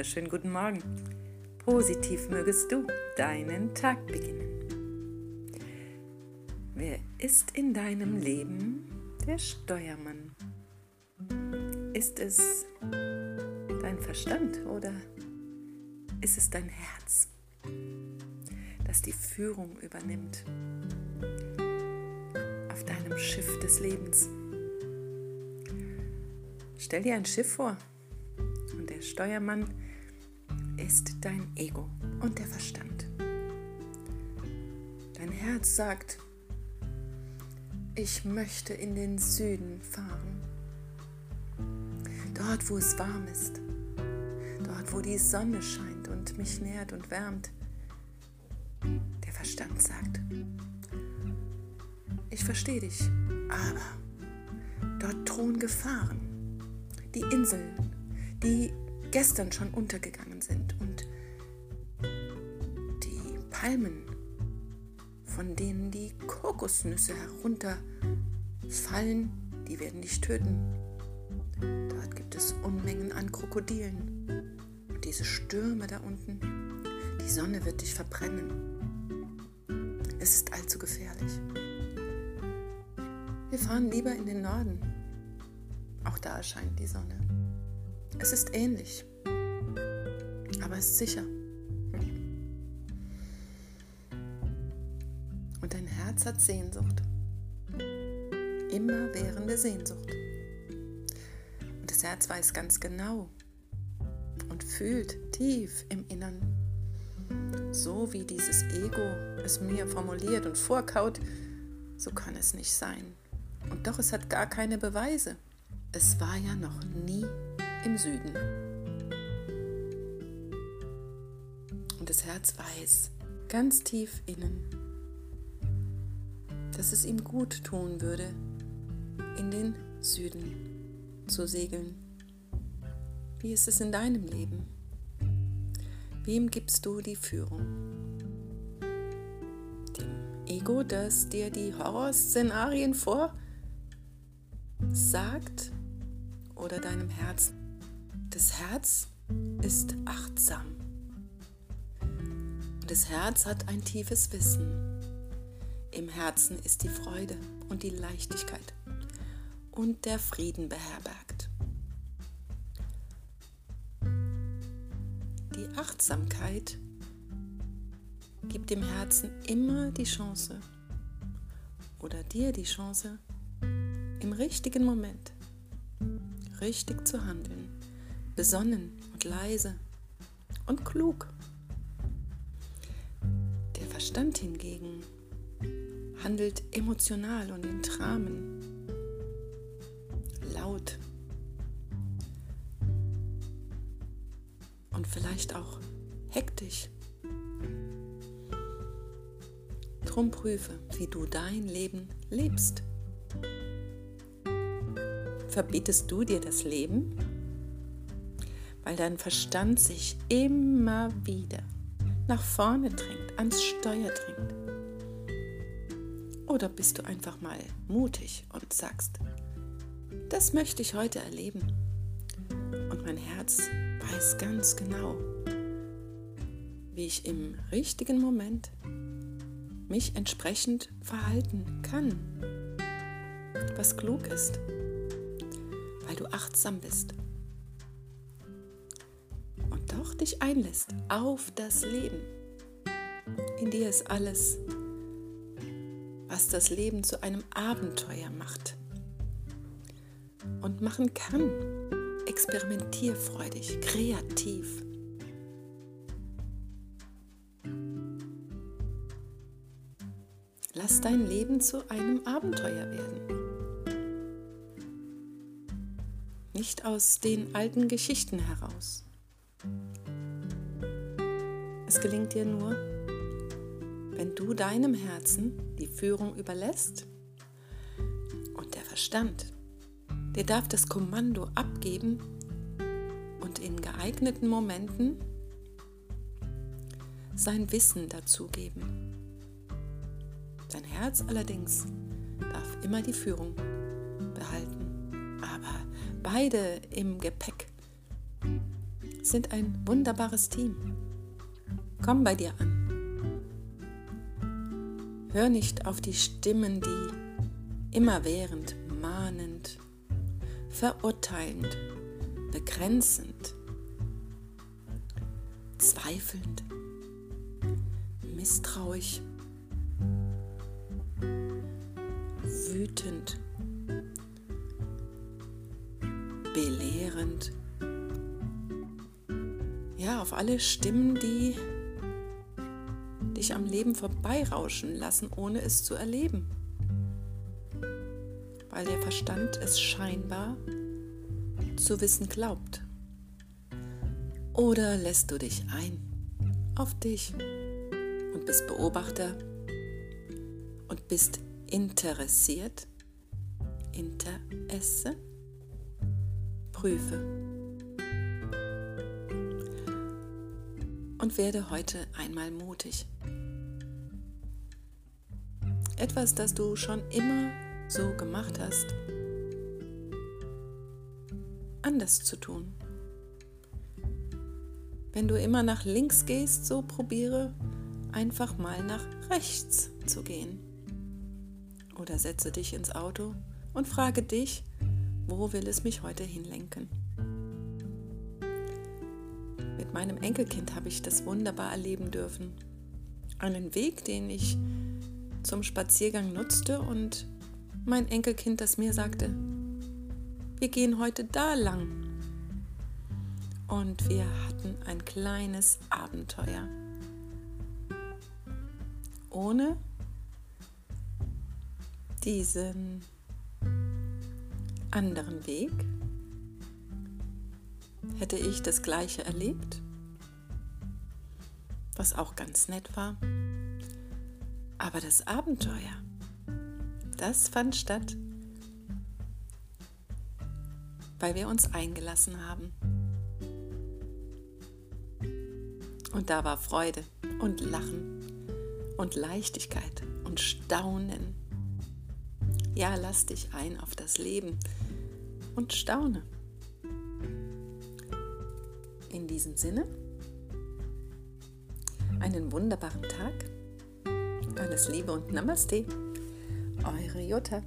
wunderschönen guten Morgen. Positiv mögest du deinen Tag beginnen. Wer ist in deinem Leben der Steuermann? Ist es dein Verstand oder ist es dein Herz, das die Führung übernimmt auf deinem Schiff des Lebens? Stell dir ein Schiff vor und der Steuermann ist dein Ego und der Verstand. Dein Herz sagt, ich möchte in den Süden fahren. Dort, wo es warm ist. Dort, wo die Sonne scheint und mich nährt und wärmt. Der Verstand sagt, ich verstehe dich, aber dort drohen Gefahren. Die Inseln, die gestern schon untergegangen sind und die Palmen, von denen die Kokosnüsse herunterfallen, die werden dich töten. Dort gibt es Unmengen an Krokodilen. Und diese Stürme da unten, die Sonne wird dich verbrennen. Es ist allzu gefährlich. Wir fahren lieber in den Norden. Auch da erscheint die Sonne. Es ist ähnlich, aber es ist sicher. Und dein Herz hat Sehnsucht. Immerwährende Sehnsucht. Und das Herz weiß ganz genau und fühlt tief im Innern, so wie dieses Ego es mir formuliert und vorkaut, so kann es nicht sein. Und doch, es hat gar keine Beweise. Es war ja noch nie im Süden. Und das Herz weiß, ganz tief innen, dass es ihm gut tun würde, in den Süden zu segeln. Wie ist es in deinem Leben? Wem gibst du die Führung? Dem Ego, das dir die Horrorszenarien vorsagt? Oder deinem Herzen? Das Herz ist achtsam. Und das Herz hat ein tiefes Wissen. Im Herzen ist die Freude und die Leichtigkeit und der Frieden beherbergt. Die Achtsamkeit gibt dem Herzen immer die Chance oder dir die Chance, im richtigen Moment richtig zu handeln besonnen und leise und klug. Der Verstand hingegen handelt emotional und in Dramen, laut und vielleicht auch hektisch. Drum prüfe, wie du dein Leben lebst. Verbietest du dir das Leben? Weil dein Verstand sich immer wieder nach vorne drängt, ans Steuer drängt? Oder bist du einfach mal mutig und sagst, das möchte ich heute erleben? Und mein Herz weiß ganz genau, wie ich im richtigen Moment mich entsprechend verhalten kann, was klug ist, weil du achtsam bist doch dich einlässt auf das Leben. In dir ist alles, was das Leben zu einem Abenteuer macht und machen kann. Experimentierfreudig, kreativ. Lass dein Leben zu einem Abenteuer werden. Nicht aus den alten Geschichten heraus. Es gelingt dir nur, wenn du deinem Herzen die Führung überlässt und der Verstand, der darf das Kommando abgeben und in geeigneten Momenten sein Wissen dazugeben. Dein Herz allerdings darf immer die Führung behalten, aber beide im Gepäck sind ein wunderbares Team. Komm bei dir an. Hör nicht auf die Stimmen, die immerwährend mahnend, verurteilend, begrenzend, zweifelnd, misstrauisch, wütend, belehrend. Ja, auf alle Stimmen, die dich am Leben vorbeirauschen lassen, ohne es zu erleben. Weil der Verstand es scheinbar zu wissen glaubt. Oder lässt du dich ein auf dich und bist Beobachter und bist interessiert? Interesse? Prüfe. Und werde heute einmal mutig. Etwas, das du schon immer so gemacht hast, anders zu tun. Wenn du immer nach links gehst, so probiere einfach mal nach rechts zu gehen. Oder setze dich ins Auto und frage dich, wo will es mich heute hinlenken? Meinem Enkelkind habe ich das wunderbar erleben dürfen. Einen Weg, den ich zum Spaziergang nutzte und mein Enkelkind das mir sagte, wir gehen heute da lang. Und wir hatten ein kleines Abenteuer. Ohne diesen anderen Weg hätte ich das gleiche erlebt, was auch ganz nett war. Aber das Abenteuer, das fand statt, weil wir uns eingelassen haben. Und da war Freude und Lachen und Leichtigkeit und Staunen. Ja, lass dich ein auf das Leben und staune. Diesem Sinne, einen wunderbaren Tag alles Liebe und Namaste. Eure Jutta.